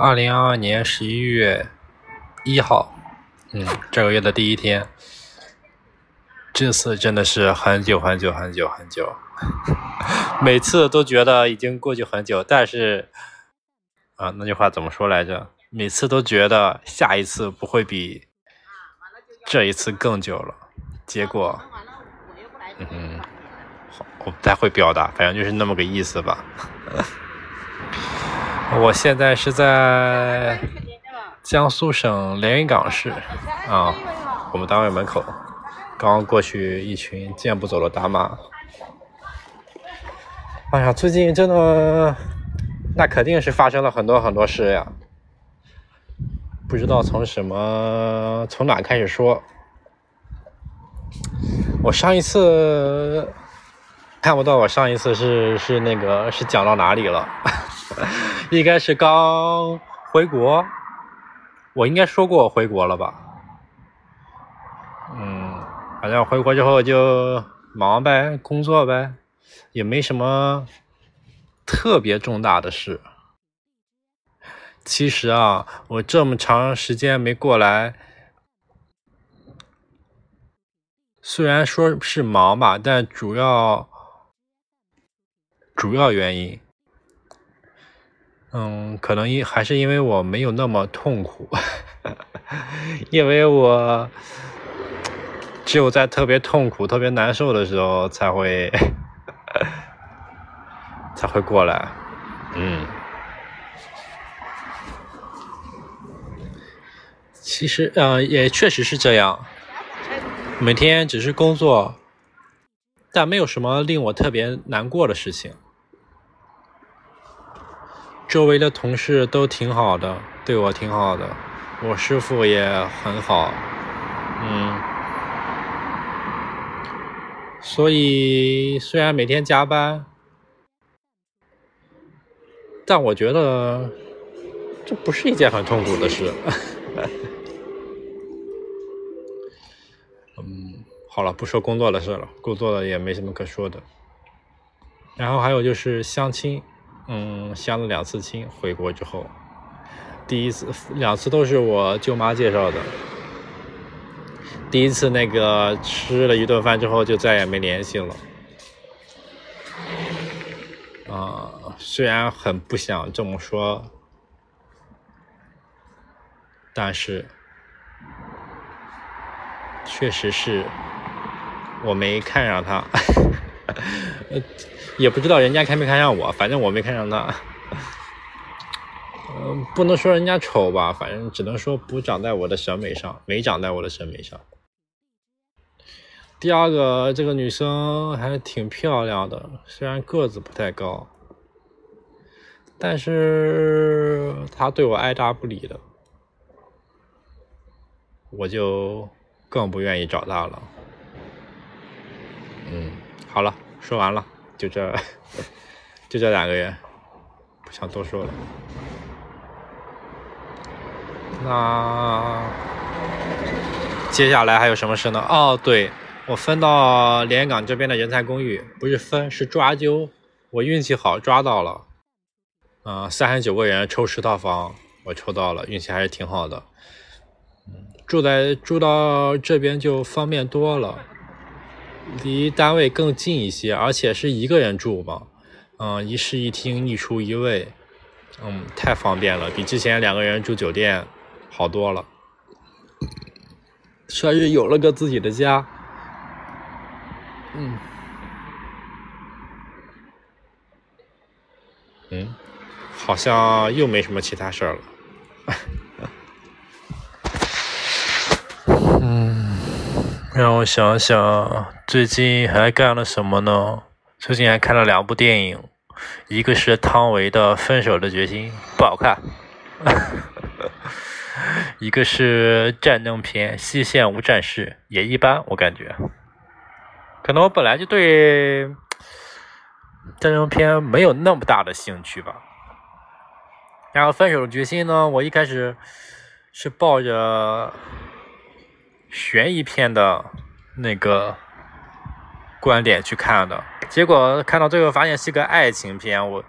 二零二二年十一月一号，嗯，这个月的第一天。这次真的是很久很久很久很久，每次都觉得已经过去很久，但是啊，那句话怎么说来着？每次都觉得下一次不会比这一次更久了，结果，嗯，我不太会表达，反正就是那么个意思吧。我现在是在江苏省连云港市啊，我们单位门口，刚过去一群健步走的大妈。哎呀，最近真的，那肯定是发生了很多很多事呀，不知道从什么从哪开始说。我上一次看不到，我上一次是是那个是讲到哪里了？应该是刚回国，我应该说过回国了吧？嗯，反正回国之后就忙呗，工作呗，也没什么特别重大的事。其实啊，我这么长时间没过来，虽然说是忙吧，但主要主要原因。嗯，可能因还是因为我没有那么痛苦，因为我只有在特别痛苦、特别难受的时候才会才会过来。嗯，其实嗯也确实是这样，每天只是工作，但没有什么令我特别难过的事情。周围的同事都挺好的，对我挺好的，我师傅也很好，嗯，所以虽然每天加班，但我觉得这不是一件很痛苦的事。嗯，好了，不说工作的事了，工作的也没什么可说的。然后还有就是相亲。嗯，相了两次亲，回国之后，第一次、两次都是我舅妈介绍的。第一次那个吃了一顿饭之后，就再也没联系了。啊，虽然很不想这么说，但是确实是我没看上他。也不知道人家看没看上我，反正我没看上他。嗯，不能说人家丑吧，反正只能说不长在我的审美上，没长在我的审美上。第二个，这个女生还挺漂亮的，虽然个子不太高，但是她对我爱答不理的，我就更不愿意找她了。嗯，好了。说完了，就这，就这两个人，不想多说了。那接下来还有什么事呢？哦，对，我分到连云港这边的人才公寓，不是分，是抓阄。我运气好，抓到了。嗯，三十九个人抽十套房，我抽到了，运气还是挺好的。住在住到这边就方便多了。离单位更近一些，而且是一个人住嘛，嗯，一室一厅一厨一卫，嗯，太方便了，比之前两个人住酒店好多了，算是有了个自己的家，嗯，嗯，好像又没什么其他事儿了。让我想想，最近还干了什么呢？最近还看了两部电影，一个是汤唯的《分手的决心》，不好看；一个是战争片《西线无战事》，也一般，我感觉。可能我本来就对战争片没有那么大的兴趣吧。然后《分手的决心》呢，我一开始是抱着。悬疑片的那个观点去看的，结果看到最后发现是个爱情片，我，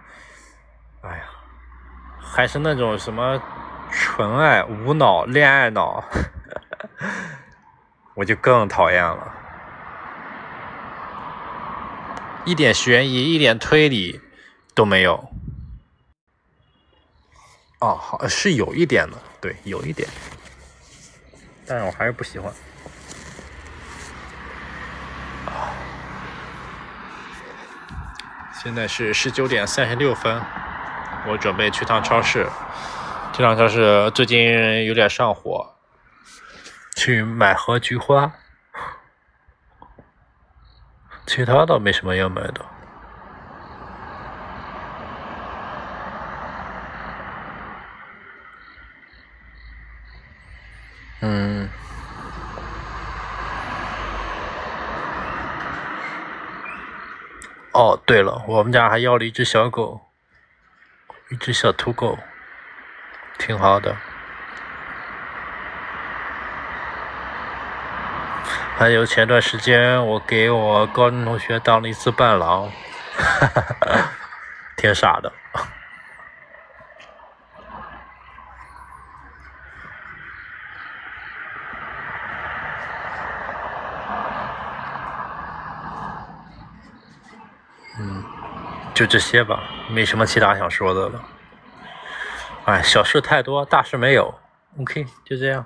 哎呀，还是那种什么纯爱、无脑、恋爱脑，我就更讨厌了。一点悬疑、一点推理都没有。哦，好是有一点的，对，有一点，但是我还是不喜欢。现在是十九点三十六分，我准备去趟超市。这趟超市最近有点上火，去买盒菊花，其他倒没什么要买的。哦，对了，我们家还要了一只小狗，一只小土狗，挺好的。还有前段时间我给我高中同学当了一次伴郎，哈哈哈，挺傻的。就这些吧，没什么其他想说的了。哎，小事太多，大事没有。OK，就这样。